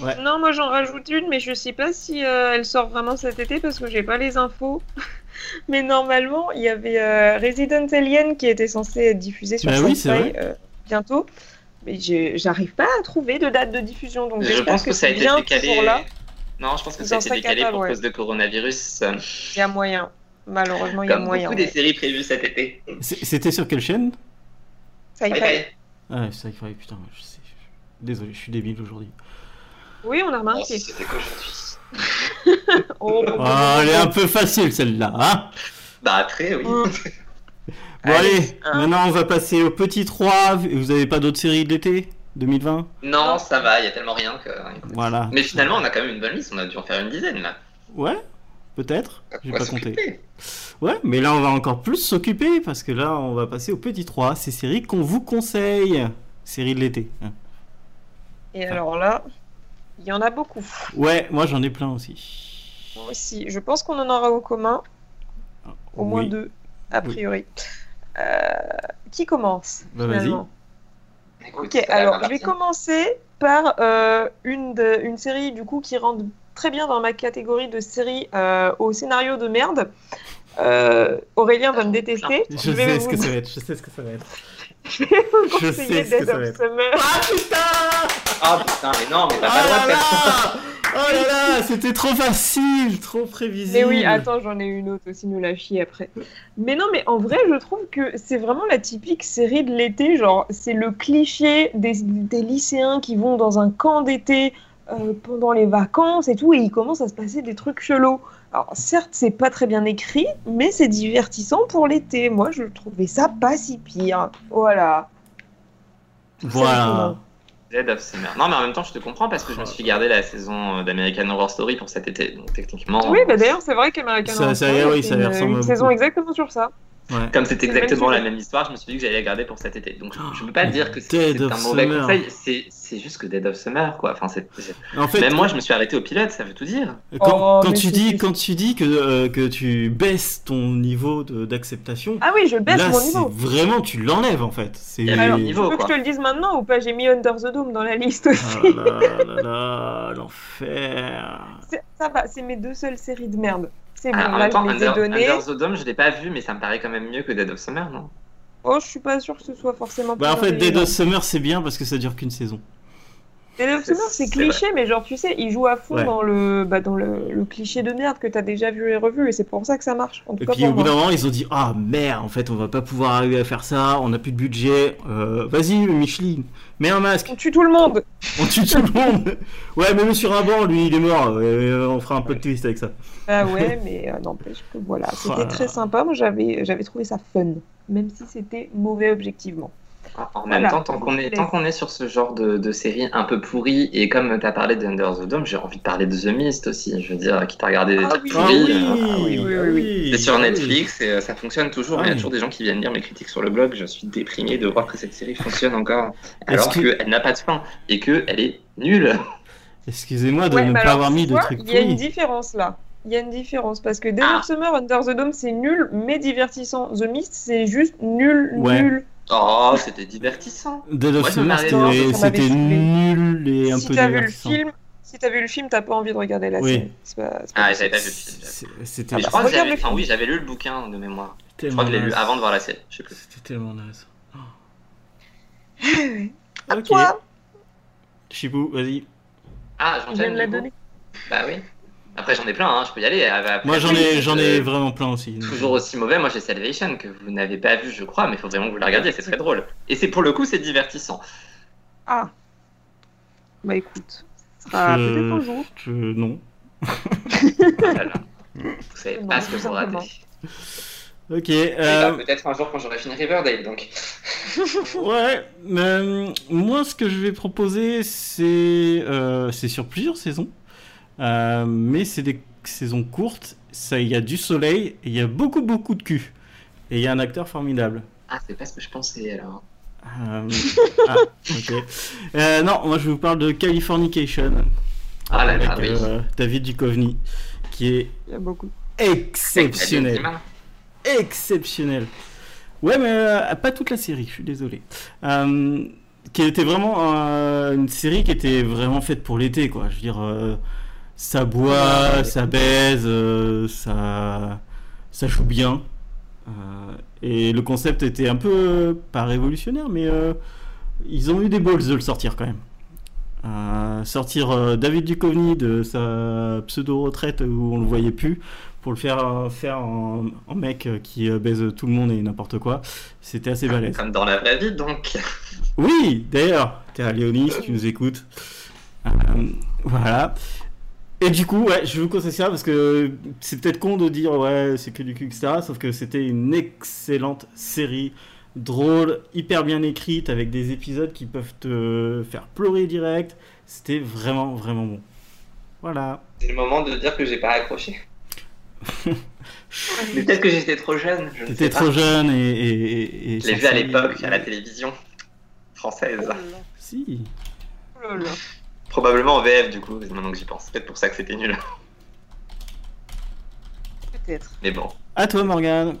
Ouais. Non, moi j'en rajoute une, mais je sais pas si euh, elle sort vraiment cet été parce que j'ai pas les infos. mais normalement, il y avait euh, Resident Alien qui était censé être diffusé sur Bah oui, euh, bientôt. Mais j'arrive pas à trouver de date de diffusion, donc Je pense que, que ça a c'est été bien décalé. toujours là. Non, je pense que ça a été décalé pour ouais. cause de coronavirus. Il y a moyen. Malheureusement, il y a moyen. beaucoup des séries prévues cet été. C'était sur quelle chaîne? Sci-Fi. Ah que putain je sais désolé je suis débile aujourd'hui Oui, on a Oh, remarqué. si c'était qu'aujourd'hui. Oh, bon, Ah, elle est un peu facile celle-là hein? Bah, très, oui. Hum. bon Allez, allez hein. maintenant on va passer au petit 3 vous avez pas d'autres séries de l'été? 2020 Non, ça va, il y a tellement rien que. voilà Mais finalement, on a quand même une bonne liste, on a dû en faire une dizaine là. Ouais, peut-être. J'ai pas compté. Ouais, mais là on va encore plus s'occuper parce que là on va passer au petit 3, ces séries qu'on vous conseille. Séries de l'été. hein. Et alors là, il y en a beaucoup. Ouais, moi j'en ai plein aussi. Moi aussi. Je pense qu'on en aura au commun, au moins deux, a priori. Euh, qui commence Bah, vas-y. Écoute, Ok, alors je vais commencer par euh, une, de- une série du coup qui rentre très bien dans ma catégorie de série euh, au scénario de merde. Euh, Aurélien va me détester. Je vais sais vous- ce que ça va être, je sais ce que ça va être. je vais vous conseiller Dead of. Summer. Ah putain Ah putain, mais non, mais t'as Oh pas le droit là de faire ça. Oh là là, c'était trop facile, trop prévisible. Mais oui, attends, j'en ai une autre aussi, nous la chier après. Mais non, mais en vrai, je trouve que c'est vraiment la typique série de l'été. Genre, c'est le cliché des, des lycéens qui vont dans un camp d'été euh, pendant les vacances et tout, et il commence à se passer des trucs chelous. Alors, certes, c'est pas très bien écrit, mais c'est divertissant pour l'été. Moi, je trouvais ça pas si pire. Voilà. Voilà. Dead of Summer. Non, mais en même temps, je te comprends parce que je me suis gardé la saison euh, d'American Horror Story pour cet été. Donc, techniquement, Oui, bah d'ailleurs, c'est vrai qu'American Ça- Horror ça- Story, oui, c'est ça une, une saison exactement sur ça. Ouais. comme C'est exactement la même histoire, je me suis dit que j'allais la garder pour cet été. Donc, je, je peux pas Oh, dire que c'est un mauvais Summer. conseil. C'est juste que Dead of Summer, quoi. Enfin, c'est c'est- En fait, Même moi, je me suis arrêté au pilote, ça veut tout dire. quand, Oh, quand mais tu dis, quand tu dis que, euh, que tu baisses ton niveau d'acceptation, Ah oui, je baisse là mon niveau. vraiment tu l'enlèves en fait. C'est Il y a Alors, tu niveau, veux que je te le dise maintenant ou pas J'ai mis Under the Dome dans la liste aussi. Ah là là l'enfer. Ça va, c'est mes deux seules séries de merde. C'est bon, Ah, en là même temps, je les ai. Under the Dome, je l'ai pas vu, mais ça me paraît quand même mieux que Dead of Summer, non? Oh, je suis pas sûre que ce soit forcément. Bah en fait, Dead of Summer c'est bien parce que ça dure qu'une saison. Summer, c'est cliché, mais genre, tu sais, il joue à fond Ouais. dans, le, bah, dans le, le cliché de merde que t'as déjà vu et revu, et c'est pour ça que ça marche. En tout Et cas, puis au bout d'un moment ils ont dit ah merde en fait on va pas pouvoir arriver à faire ça, on a plus de budget. Euh, Vas-y Micheline, mets un masque, On tue tout le monde on tue tout le monde. Ouais mais le sur un banc lui il est mort, Euh, on fera un peu de twist avec ça. Bah ouais, mais euh, n'empêche que voilà, c'était Voilà. très sympa. Moi, j'avais j'avais trouvé ça fun, même si c'était mauvais objectivement. En- En même Voilà. temps, tant qu'on est, tant qu'on est sur ce genre de, de série un peu pourrie, et comme tu as parlé de Under the Dome, j'ai envie de parler de The Mist aussi. Je veux dire, qui t'a regardé des Ah trucs oui. Ah pourris. oui, euh, Ah oui, oui, oui, C'est sur ah oui. Netflix et euh, ça fonctionne toujours. Ah Il y a oui. toujours des gens qui viennent lire mes critiques sur le blog. Je suis déprimé de voir que cette série fonctionne encore alors que- qu'elle n'a pas de fin et qu'elle est nulle. Excusez-moi de Ouais, ne mais pas alors, avoir mis de trucs Il y a une différence là. Il y a une différence parce que Dead Ah. Summer, Under the Dome, c'est nul mais divertissant. The Mist, c'est juste nul, Ouais. nul. Oh, c'était divertissant. Je Summer m'arrête c'était nul et un si peu t'as vu le divertissant. film, si t'as vu le film, t'as pas envie de regarder la Oui. série. C'est pas- c'est pas Ah, j'avais pas vu le film. C'était Ah je crois que regarde j'avais, le enfin film. oui, j'avais lu le bouquin de mémoire. Je crois que je l'ai lu avant de voir la série. Je sais plus. C'était tellement naze. À Ok. toi, Chibou, vas-y. Ah, je viens j'enchaîne de la donner. Bah oui. Après, j'en ai plein. Hein. Je peux y aller. Après, Moi j'en ai, j'en ai euh, vraiment plein aussi. Toujours aussi mauvais, moi j'ai Salvation que vous n'avez pas vu, je crois, mais il faut vraiment que vous la regardiez, c'est très drôle. Et c'est pour le coup, c'est divertissant. Ah. Bah écoute, sera Je- peut-être un jour. Je- Non. Voilà. Vous savez Non, pas ce que vous ratez. Ok. Et euh, bah, peut-être un jour quand j'aurai fini Riverdale, donc. Ouais, euh, moi ce que je vais proposer c'est euh, c'est sur plusieurs saisons, Euh, mais c'est des saisons courtes. Ça, il y a du soleil, il y a beaucoup beaucoup de cul, et il y a un acteur formidable. Ah, c'est pas ce que je pensais alors. Euh, ah, ok. Euh, non, moi je vous parle de Californication Ah là avec là, oui. euh, David Duchovny, qui est Il y a beaucoup. exceptionnel. Exceptionnel. Ouais, mais euh, pas toute la série, je suis désolé. Euh, qui était vraiment euh, une série qui était vraiment faite pour l'été, quoi. Je veux dire, euh, ça boit, ça baise, euh, ça, ça joue bien. Euh, et le concept était un peu, pas révolutionnaire, mais euh, ils ont eu des balls de le sortir quand même. Sortir David Duchovny de sa pseudo-retraite où on le voyait plus pour le faire faire en, en mec qui baise tout le monde et n'importe quoi, c'était assez balèze. Comme dans la vraie vie, donc. Oui, d'ailleurs, t'es à Léonie, si tu nous écoutes. Voilà. Et du coup, ouais, je vous conseille ça parce que c'est peut-être con de dire ouais, c'est que du cul, etc. Sauf que c'était une excellente série, drôle, hyper bien écrite, avec des épisodes qui peuvent te faire pleurer direct. C'était vraiment, vraiment bon. Voilà. C'est le moment de dire que j'ai pas accroché. Mais peut-être que j'étais trop jeune. Je T'étais trop jeune et. et, et je l'ai vu à l'époque à la télévision française. Oh Si. là là. Probablement en VF du coup, maintenant que j'y pense. Peut-être pour ça que c'était nul. Peut-être. Mais bon. À toi, Morgane.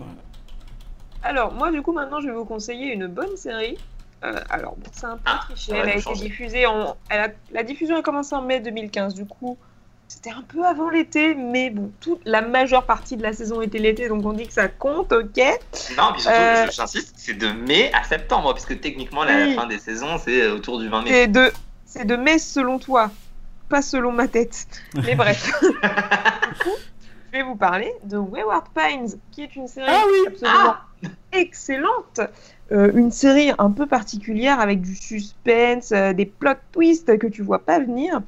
Alors, moi, du coup, maintenant, je vais vous conseiller une bonne série. Euh, alors, bon, c'est un peu Ah, triché. Elle a été diffusée en. elle a- La diffusion a commencé en mai 2015. Du coup, c'était un peu avant l'été, mais bon, toute la majeure partie de la saison était l'été, donc on dit que ça compte, ok Non, puis surtout, Euh, je- j'insiste, c'est de mai à septembre, puisque techniquement la Oui. fin des saisons c'est autour du 20 mai. C'est de, c'est de mai selon toi, pas selon ma tête. Mais bref. Je vais vous parler de Wayward Pines, qui est une série Ah oui. absolument excellente. Euh, une série un peu particulière avec du suspense, euh, des plot twists que tu vois pas venir.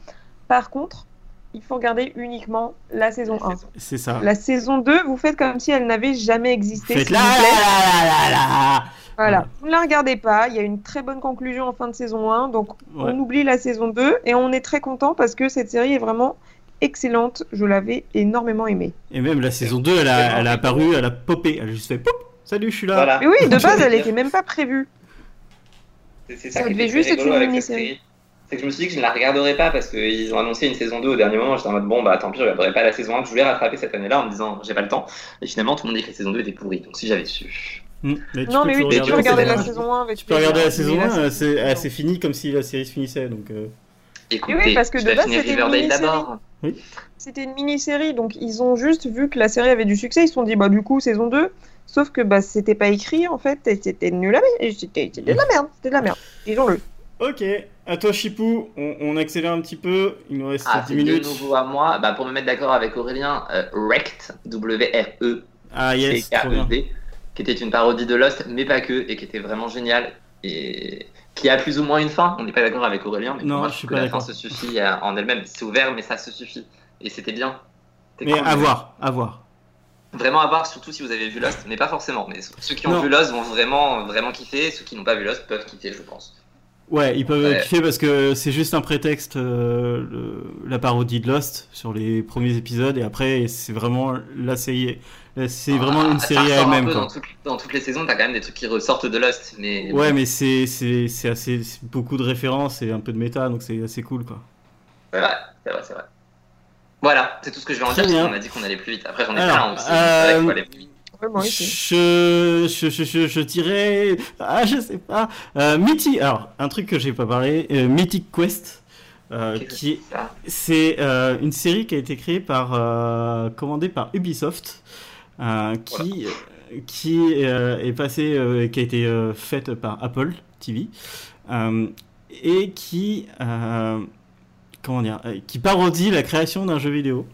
Par contre, il faut regarder uniquement la saison 1. C'est ça. La saison 2, vous faites comme si elle n'avait jamais existé. Faites là, vous plaît. là, là, là, Voilà, vous ne la regardez pas. Il y a une très bonne conclusion en fin de saison 1, donc Ouais. on oublie la saison 2 et on est très content parce que cette série est vraiment excellente. Je l'avais énormément aimée. Et même la saison 2, elle a, elle a apparu, elle a popé. Elle a juste fait pop. Salut, je suis là. Voilà. Mais oui, de base, elle Bien. était même pas prévue. C'est Ça ça, qui devait juste être une mini-série. C'est que je me suis dit que je ne la regarderais pas parce qu'ils ont annoncé une saison 2 au dernier moment. J'étais en mode bon, bah tant pis, je regarderai pas la saison 1 que je voulais rattraper cette année-là en me disant j'ai pas le temps. Et finalement, tout le monde dit que la saison 2 était pourrie. Donc si j'avais su. Hmm. Mais tu non, peux mais oui, tu regarder peux la regarder la saison saison 1 avec Tu peux regarder la saison mais 1, la c'est finie comme si la série se finissait. Donc, euh, Écoutez, oui, parce que de base, c'était une mini-série. C'était une mini-série, donc ils ont juste vu que la série avait du succès. Ils se sont dit, bah du coup, saison 2. Sauf que bah, c'était pas écrit en fait, et c'était nul à c'était de la merde, c'était de la merde. Disons-le. Ok, à toi Chipou, on, on accélère un petit peu, il nous reste Ah, 10 c'est de minutes. nouveau à moi. Bah, pour me mettre d'accord avec Aurélien, euh, Wrecked, W-R-E, Ah yes, trop bien. C-K-E-D, qui était une parodie de Lost, mais pas que, et qui était vraiment génial. Et qui a plus ou moins une fin. On n'est pas d'accord avec Aurélien, mais pour moi, je suis que pas la fin se suffit euh, en elle-même. C'est ouvert, mais ça se suffit. Et c'était bien. Mais cool. à voir, à voir. Vraiment à voir, surtout si vous avez vu Lost, mais pas forcément. Mais ceux qui ont Non. vu Lost vont vraiment, vraiment kiffer. Ceux qui n'ont pas vu Lost peuvent kiffer, je pense. Ouais, ils peuvent Ouais. kiffer parce que c'est juste un prétexte, euh, le- la parodie de Lost sur les premiers épisodes, et après c'est vraiment la série, c'est vraiment Ah, une ça série à elle-même. Dans, toutes- dans toutes les saisons, t'as quand même des trucs qui ressortent de Lost. Mais Ouais, mais c'est c'est c'est assez c'est beaucoup de références et un peu de méta, donc c'est assez cool quoi. c'est vrai, c'est vrai, c'est vrai. Voilà, c'est tout ce que je vais en dire. parce qu'on a dit qu'on allait plus vite. Après, j'en ai Alors, plein aussi. euh, C'est vrai faut aller plus vite. Ouais, moi aussi. Je, je, je, je, je dirais. Ah, je sais pas. Euh, Mythic. Alors, un truc que j'ai pas parlé. euh, Mythic Quest. euh, qui c'est euh, une série qui a été créée par euh, commandée par Ubisoft euh, qui qui euh, est passée qui a été faite par Apple TV et qui comment dire qui parodie la création d'un jeu vidéo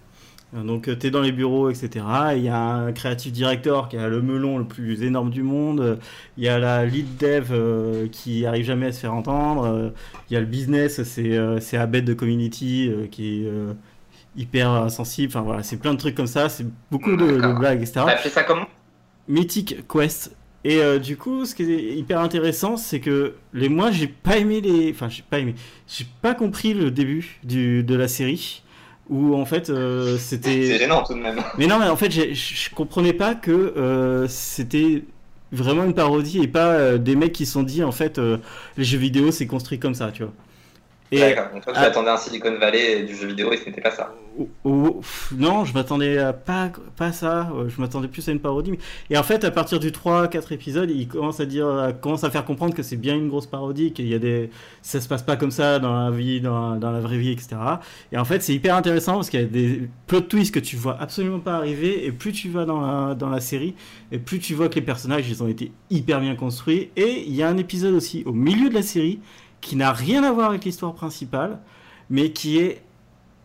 donc tu es dans les bureaux etc et il y a un créatif director qui a le melon le plus énorme du monde il y a la lead dev euh, qui arrive jamais à se faire entendre euh, il y a le business, c'est euh, c'est Abed de Community euh, qui est euh, hyper euh, sensible. Enfin voilà, c'est plein de trucs comme ça. C'est beaucoup de, blagues, etc. T'as appelé ça comment? Mythic Quest. Et euh, du coup, ce qui est hyper intéressant, c'est que les moi, j'ai pas aimé les. Enfin, j'ai pas aimé. J'ai pas compris le début du, de la série où en fait euh, C'est c'était. gênant tout de même. Mais non, mais en fait, je comprenais pas que euh, c'était vraiment une parodie et pas euh, des mecs qui se sont dit en fait euh, les jeux vidéo c'est construit comme ça, tu vois. Et D'accord, donc toi tu attendais un Silicon Valley du jeu vidéo et ce n'était pas ça. Non, je m'attendais à pas, pas à ça, euh, je m'attendais plus à une parodie. Et en fait, à partir du 3-4 épisodes, il commence à dire, commence à faire comprendre que c'est bien une grosse parodie, qu'il y a des, ça se passe pas comme ça dans la vie, dans, dans la vraie vie, etc. Et en fait, c'est hyper intéressant parce qu'il y a des plot twists que tu vois absolument pas arriver, et plus tu vas dans la, dans la série, et plus tu vois que les personnages, ils ont été hyper bien construits. Et il y a un épisode aussi au milieu de la série qui n'a rien à voir avec l'histoire principale, mais qui est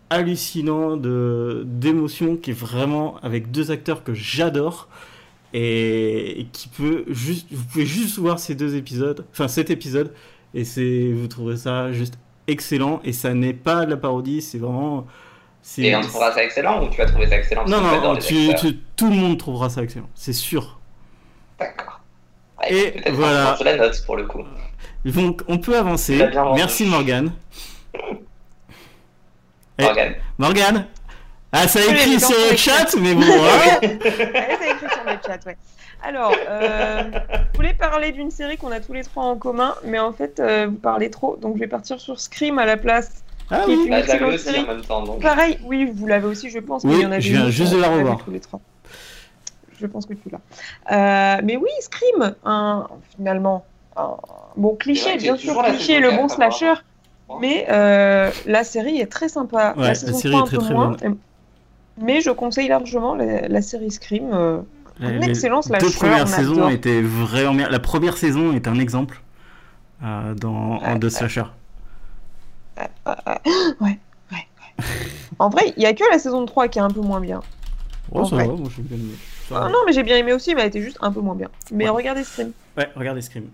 hallucinant de d'émotion qui est vraiment avec deux acteurs que j'adore et, et qui peut juste vous pouvez juste voir ces deux épisodes enfin cet épisode et c'est vous trouverez ça juste excellent et ça n'est pas de la parodie c'est vraiment Et on trouvera ça excellent ou tu vas trouver ça excellent non non tu, tu- tout le monde trouvera ça excellent c'est sûr D'accord. Et Ouais, voilà. Je la note pour le coup. Donc on peut avancer merci Morgane Eh, Morgane. Morgane Ah, ça écrit sur le chat, mais bon. hein. Ouais, ça écrit sur le chat, ouais. Alors, euh, je voulais parler d'une série qu'on a tous les trois en commun, mais en fait, euh, vous parlez trop, donc je vais partir sur Scream à la place. Ah qui est oui. une je l'avais excellente aussi en même temps, donc. Pareil, oui, vous l'avez aussi, je pense. Oui, mais il y en avait je viens juste de la revoir. tous les trois. Je pense que tu l'as. Euh, mais oui, Scream, un, finalement, un bon cliché, bien sûr, cliché, le bon voir. slasher. Mais euh, la série est très sympa. Ouais, la série 3 est un très, peu très moins. Mais je conseille largement la, la série Scream. euh, Un Les excellent slasher, deux premières on saisons étaient vraiment bien. La première saison est un exemple euh, dans, en Ouais, de ouais. slasher. ouais, ouais, ouais. en vrai, il y a que la saison 3 qui est un peu moins bien. Oh, ça Ouais. va, moi j'ai bien aimé. Ça Ah non, mais j'ai bien aimé aussi, mais elle était juste un peu moins bien. Mais Ouais. regardez Scream. Ouais, regardez Scream.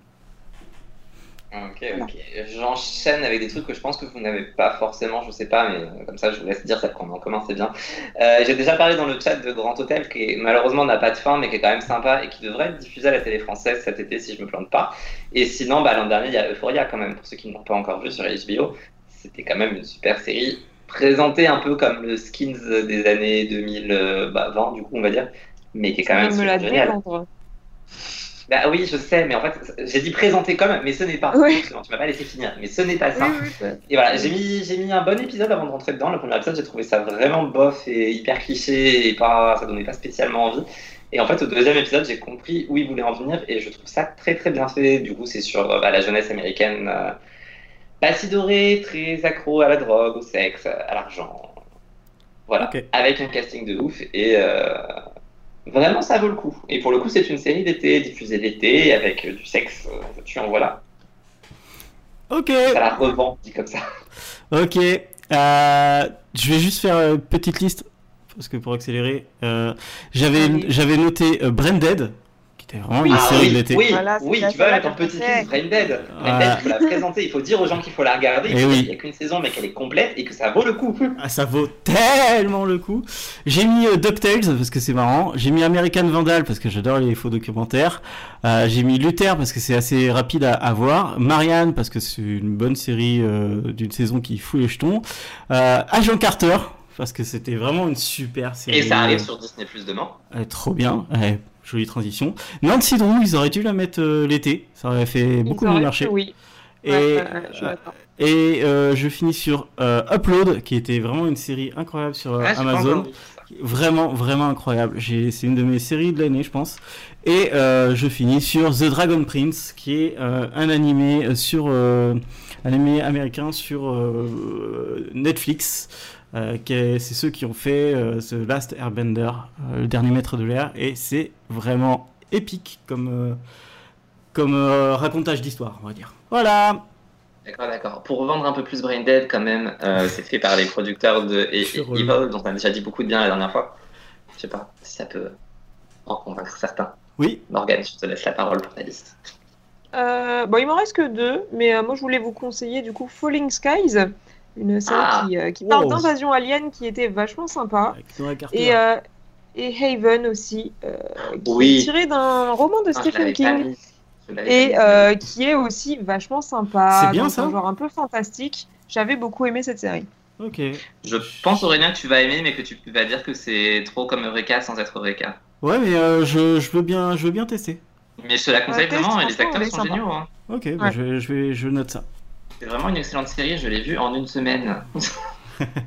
Ok, ok. J'enchaîne avec des trucs que je pense que vous n'avez pas forcément, je sais pas, mais euh, comme ça je vous laisse dire celle qu'on en commun, c'est bien. Euh, J'ai déjà parlé dans le chat de Grand Hôtel qui malheureusement n'a pas de fin mais qui est quand même sympa et qui devrait être diffusé à la télé française cet été si je me plante pas. Et sinon, bah, l'an dernier il y a Euphoria quand même, pour ceux qui ne l'ont pas encore vu sur HBO. C'était quand même une super série présentée un peu comme le Skins des années 2020 du coup on va dire, mais qui est quand Ça même va me la super génial. Bah oui, je sais, mais en fait, j'ai dit présenter comme, mais ce n'est pas. Oui. Justement, Tu m'as pas laissé finir, mais ce n'est pas ça. Oui, oui, oui. Et voilà, j'ai mis, j'ai mis un bon épisode avant de rentrer dedans. Le premier épisode, j'ai trouvé ça vraiment bof et hyper cliché et pas, ça donnait pas spécialement envie. Et en fait, au deuxième épisode, j'ai compris où il voulait en venir et je trouve ça très très bien fait. Du coup, c'est sur bah, la jeunesse américaine, euh, pas si dorée, très accro à la drogue, au sexe, à l'argent. Voilà, avec un casting de ouf et euh, vraiment ça vaut le coup. Et pour le coup, c'est une série d'été, diffusée l'été avec euh, du sexe. euh, tu en voilà. Ok, Ça la revend, dit comme ça. ok. Euh, je vais juste faire une petite liste parce que pour accélérer, euh, j'avais noté euh, Branded, qui était vraiment une Ah série de oui, l'été. oui, Voilà, oui, tu vas seule mettre en que petit liste Brain Dead. Brain Voilà. Dead, il faut la présenter, il faut dire aux gens qu'il faut la regarder, Eh qu'il oui. n'y a qu'une saison mais qu'elle est complète et que ça vaut le coup. Ah, ça vaut tellement le coup. J'ai mis euh, DuckTales parce que c'est marrant. J'ai mis American Vandal parce que j'adore les faux documentaires. Euh, j'ai mis Luther parce que c'est assez rapide à, à voir. Marianne parce que c'est une bonne série euh, d'une saison qui fout les jetons. Euh, Agent Carter parce que c'était vraiment une super série. Et ça arrive sur Disney Plus demain. Euh, trop bien. Ouais, jolie transition. Nancy Drew, ils auraient dû la mettre euh, l'été. Ça aurait fait beaucoup mieux marcher. Oui. Et, Ouais, je euh, et euh, je finis sur Upload, qui était vraiment une série incroyable sur Ah, Amazon. Vraiment, vraiment incroyable. C'est une de mes séries de l'année, je pense. Et je finis sur The Dragon Prince, qui est un animé sur un animé américain sur Netflix. Euh, c'est ceux qui ont fait euh, The Last Airbender, euh, le dernier maître de l'air, et c'est vraiment épique comme euh, comme euh, racontage d'histoire, on va dire. Voilà. D'accord, d'accord. Pour vendre un peu plus Brain Dead, quand même, euh, c'est fait par les producteurs de E- E- Evil, dont on a déjà dit beaucoup de bien la dernière fois. Je sais pas si ça peut en convaincre certains. Oui. Morgane, je te laisse la parole pour ta liste. Euh, bon, il m'en reste que deux, mais euh, moi je voulais vous conseiller du coup Falling Skies, une série Ah. qui, euh, qui parle Wow. d'invasion alien qui était vachement sympa. Et, euh, et Haven aussi, euh, qui Oui. est tiré d'un roman de Ah, Stephen King et euh, qui est aussi vachement sympa. C'est bien, ça un genre un peu fantastique. J'avais beaucoup aimé cette série. Ok. Je pense, Aurélien, que tu vas aimer, mais que tu vas dire que c'est trop comme Eureka sans être Eureka. Ouais, mais euh, je, je veux bien, je veux bien tester. Mais je te la conseille vraiment, et les acteurs sont sympa. géniaux. hein. Ok, bah, Ouais. je, vais- je vais, je note ça. C'est vraiment une excellente série, je l'ai vue en une semaine.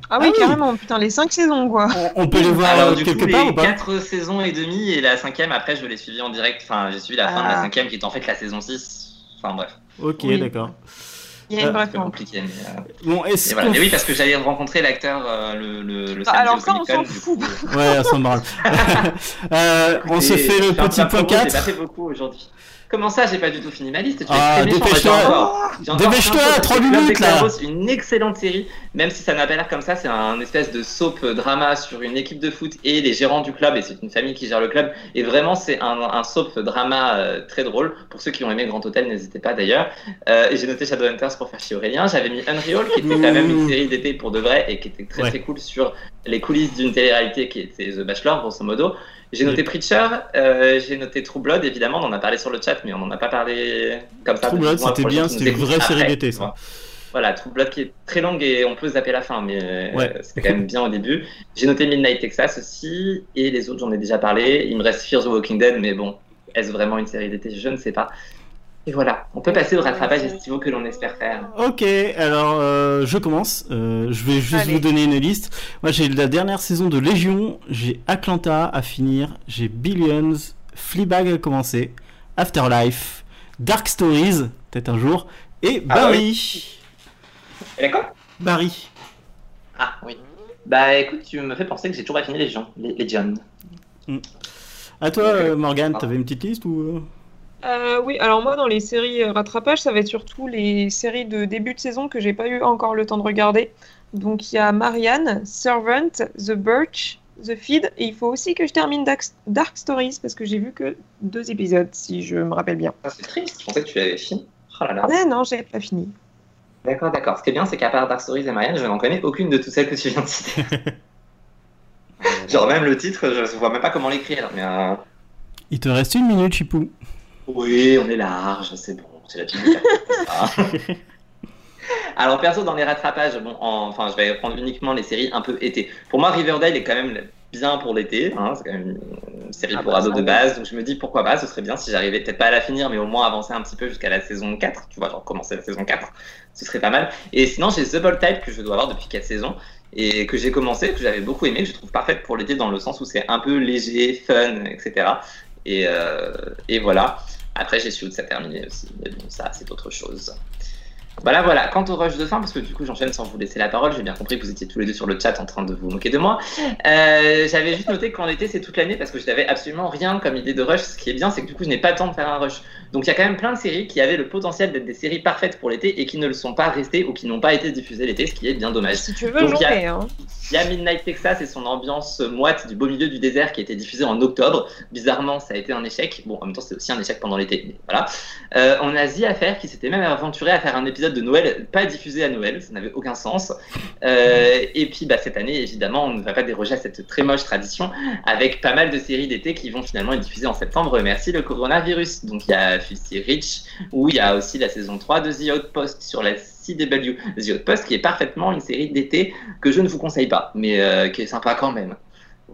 Ah oui, oui. carrément, putain, les cinq saisons quoi. On, on peut les voir Alors euh, du quelque coup, part les ou pas 4 saisons et demie et la cinquième, après je l'ai suivi en direct, enfin j'ai suivi la fin de la Ah. cinquième qui est en fait la saison 6. Enfin bref, Ok, Oui. d'accord. Il y a une Euh, c'est vraie un peu fin. compliqué. Mais, euh, Bon, est-ce et voilà. qu'on- Mais oui, parce que j'allais rencontrer l'acteur euh, le, le, le Ah, samedi alors ça, on s'en fout. Ouais, ça me branle. Euh, on se fait le petit point promo, J'ai pas 4. fait beaucoup aujourd'hui. Comment ça, j'ai pas du tout fini ma liste? Tu Ah, dépêche-toi. Dépêche-toi, plein de choses. trois C'est Club minutes, là. Une excellente série, même si ça n'a pas l'air comme ça, c'est un espèce de soap drama sur une équipe de foot et les gérants du club, et c'est une famille qui gère le club. Et vraiment, c'est un, un soap drama euh, très drôle. Pour ceux qui ont aimé Grand Hôtel, n'hésitez pas d'ailleurs. Euh, et j'ai noté Shadowhunters pour faire chier Aurélien. J'avais mis Unreal, qui était quand même une série d'été pour de vrai et qui était très Ouais. très cool sur les coulisses d'une télé-réalité qui était The Bachelor, grosso modo. J'ai noté Preacher, euh, j'ai noté True Blood, évidemment, on en a parlé sur le chat, mais on n'en a pas parlé comme ça. True Blood, c'était bien, c'était une vraie série d'été, ça. voilà, True Blood qui est très longue et on peut zapper la fin, mais Ouais. c'était quand même bien au début. J'ai noté Midnight Texas aussi, et les autres, j'en ai déjà parlé. Il me reste Fear the Walking Dead, mais bon, est-ce vraiment une série d'été? Je ne sais pas. Et voilà, on peut passer au rattrapage estivaux que l'on espère faire. Ok, alors euh, je commence. Euh, je vais juste Allez. vous donner une liste. Moi j'ai la dernière saison de Légion, j'ai Atlanta à finir, j'ai Billions, Fleabag à commencer, Afterlife, Dark Stories, peut-être un jour, et Ah Barry. Et d'accord Barry. Ah oui. Bah écoute, tu me fais penser que j'ai toujours pas fini les gens, les, les John. À toi, euh, Morgane, t'avais une petite liste ou euh oui, alors moi dans les séries euh, rattrapage, ça va être surtout les séries de début de saison que j'ai pas eu encore le temps de regarder. Donc il y a Marianne, Servant, The Birch, The Feed, et il faut aussi que je termine Dark, Dark Stories parce que j'ai vu que deux épisodes, si je me rappelle bien. Ah, c'est triste, je pensais que tu avais fini. Oh là là. Ah non, j'ai pas fini. D'accord, d'accord. Ce qui est bien, c'est qu'à part Dark Stories et Marianne, je n'en connais aucune de toutes celles que tu viens de citer. Genre même le titre, je vois même pas comment l'écrire. Mais euh, Il te reste une minute, Chipou. Oui, on est large, c'est bon, c'est la petite ça. Alors perso dans les rattrapages, bon, en- enfin je vais prendre uniquement les séries un peu été. Pour moi Riverdale est quand même bien pour l'été, hein, c'est quand même une série Ah pour bah, ados de base, donc je me dis pourquoi pas, ce serait bien si j'arrivais peut-être pas à la finir, mais au moins avancer un petit peu jusqu'à la saison 4, tu vois, genre commencer la saison 4, ce serait pas mal. Et sinon j'ai The Bold Type que je dois avoir depuis 4 saisons et que j'ai commencé, que j'avais beaucoup aimé, que je trouve parfaite pour l'été dans le sens où c'est un peu léger, fun, etc. Et, euh, et voilà. Après, j'ai su de ça terminer aussi. Mais bon, ça, c'est autre chose. Voilà, voilà. Quant au rush de fin, parce que du coup, j'enchaîne sans vous laisser la parole. J'ai bien compris que vous étiez tous les deux sur le chat en train de vous moquer de moi. Euh, J'avais juste noté qu'en été, c'est toute l'année parce que je n'avais absolument rien comme idée de rush. Ce qui est bien, c'est que du coup, je n'ai pas le temps de faire un rush. Donc, il y a quand même plein de séries qui avaient le potentiel d'être des séries parfaites pour l'été et qui ne le sont pas restées ou qui n'ont pas été diffusées l'été, ce qui est bien dommage. Si tu veux Donc, il y a- jouer, hein. Il y a Midnight Texas et son ambiance moite du beau milieu du désert qui a été diffusée en octobre. Bizarrement, ça a été un échec. Bon, en même temps, c'était aussi un échec pendant l'été. mais Voilà. Euh, on a The Affair qui s'était même aventuré à faire un épisode de Noël pas diffusé à Noël. Ça n'avait aucun sens. Euh, et puis, bah, cette année, évidemment, on ne va pas déroger à cette très moche tradition avec pas mal de séries d'été qui vont finalement être diffusées en septembre. Merci le coronavirus. Donc, il y a Filthy Rich où il y a aussi la saison 3 de The Outpost sur la CW. The Outpost qui est parfaitement une série d'été que je ne vous conseille pas, mais euh, qui est sympa quand même.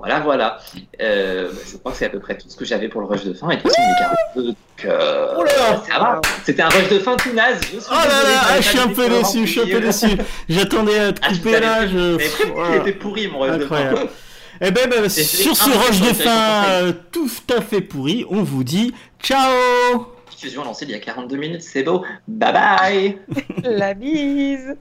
Voilà, voilà. Euh, bah, je crois que c'est à peu près tout ce que j'avais pour le rush de fin. Et façon, il est 42, donc euh, Oh là ça va. C'était un rush de fin tout naze. Je suis Oh là là, ah, je suis un peu déçu, je suis un peu déçu. J'attendais à te Ah, couper là, je... Voilà. était pourri mon rush de fin. Eh ben, ben, sur ce rush de fin euh, tout à fait pourri, on vous dit ciao Diffusion lancée il y a 42 minutes, c'est beau. Bye bye. La bise